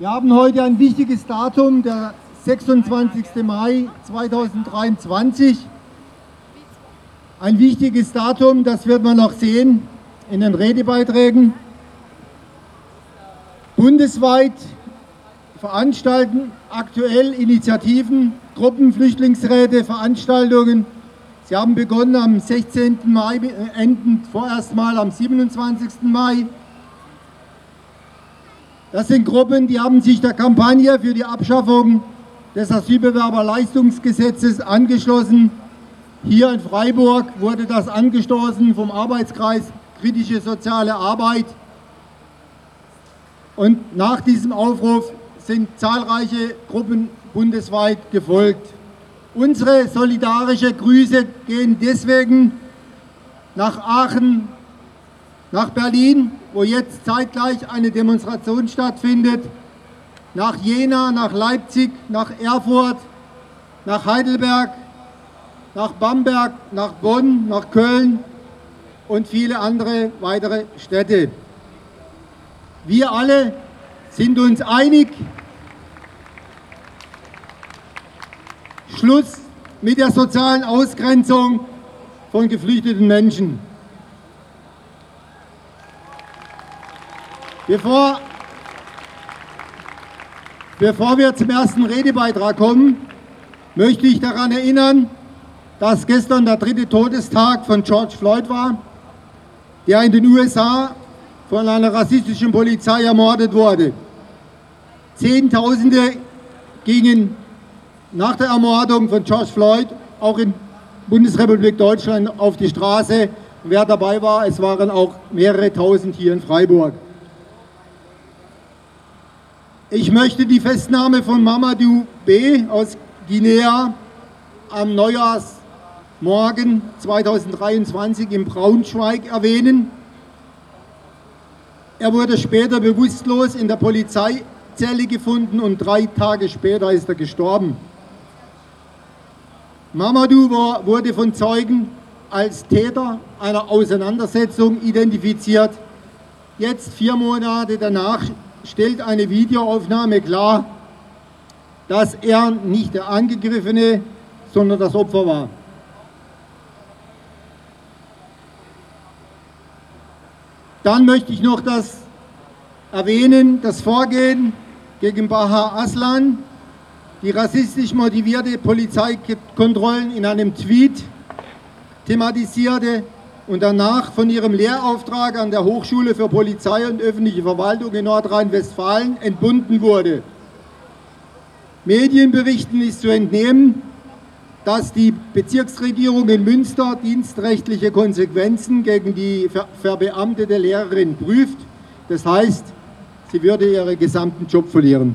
Wir haben heute ein wichtiges Datum, der 26. Mai 2023. Ein wichtiges Datum, das wird man noch sehen in den Redebeiträgen. Bundesweit veranstalten aktuell Initiativen, Gruppen, Flüchtlingsräte, Veranstaltungen. Sie haben begonnen am 16. Mai, enden vorerst mal am 27. Mai. Das sind Gruppen, die haben sich der Kampagne für die Abschaffung des Asylbewerberleistungsgesetzes angeschlossen. Hier in Freiburg wurde das angestoßen vom Arbeitskreis Kritische Soziale Arbeit. Und nach diesem Aufruf sind zahlreiche Gruppen bundesweit gefolgt. Unsere solidarische Grüße gehen deswegen nach Aachen, nach Berlin, wo jetzt zeitgleich eine Demonstration stattfindet, nach Jena, nach Leipzig, nach Erfurt, nach Heidelberg, nach Bamberg, nach Bonn, nach Köln und viele andere weitere Städte. Wir alle sind uns einig, Schluss mit der sozialen Ausgrenzung von geflüchteten Menschen. Bevor, bevor wir zum ersten Redebeitrag kommen, möchte ich daran erinnern, dass gestern der dritte Todestag von George Floyd war, der in den USA von einer rassistischen Polizei ermordet wurde. Zehntausende gingen nach der Ermordung von George Floyd auch in Bundesrepublik Deutschland auf die Straße. Wer dabei war, es waren auch mehrere tausend hier in Freiburg. Ich möchte die Festnahme von Mamadou B. aus Guinea am Neujahrsmorgen 2023 in Braunschweig erwähnen. Er wurde später bewusstlos in der Polizeizelle gefunden und drei Tage später ist er gestorben. Mamadou wurde von Zeugen als Täter einer Auseinandersetzung identifiziert. Jetzt, vier Monate danach, stellt eine Videoaufnahme klar, dass er nicht der Angegriffene, sondern das Opfer war. Dann möchte ich noch das erwähnen, das Vorgehen gegen Baha Aslan, die rassistisch motivierte Polizeikontrollen in einem Tweet thematisierte und danach von ihrem Lehrauftrag an der Hochschule für Polizei und öffentliche Verwaltung in Nordrhein-Westfalen entbunden wurde. Medienberichten ist zu entnehmen, dass die Bezirksregierung in Münster dienstrechtliche Konsequenzen gegen die verbeamtete Lehrerin prüft. Das heißt, sie würde ihren gesamten Job verlieren.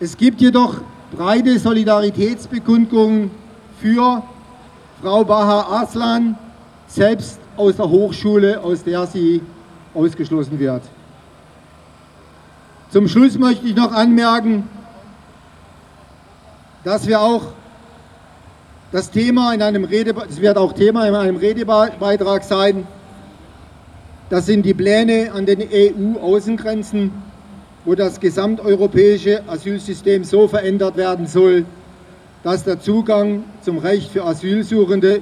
Es gibt jedoch breite Solidaritätsbekundungen für Frau Baha Aslan, selbst aus der Hochschule, aus der sie ausgeschlossen wird. Zum Schluss möchte ich noch anmerken, dass wir auch das Thema in einem Rede, das wird auch Thema in einem Redebeitrag sein, das sind die Pläne an den EU-Außengrenzen, wo das gesamteuropäische Asylsystem so verändert werden soll, dass der Zugang zum Recht für Asylsuchende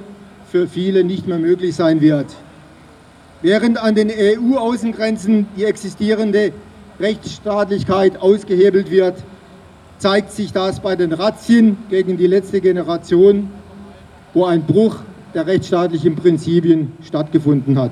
für viele nicht mehr möglich sein wird. Während an den EU-Außengrenzen die existierende Rechtsstaatlichkeit ausgehebelt wird, zeigt sich das bei den Razzien gegen die letzte Generation, wo ein Bruch der rechtsstaatlichen Prinzipien stattgefunden hat.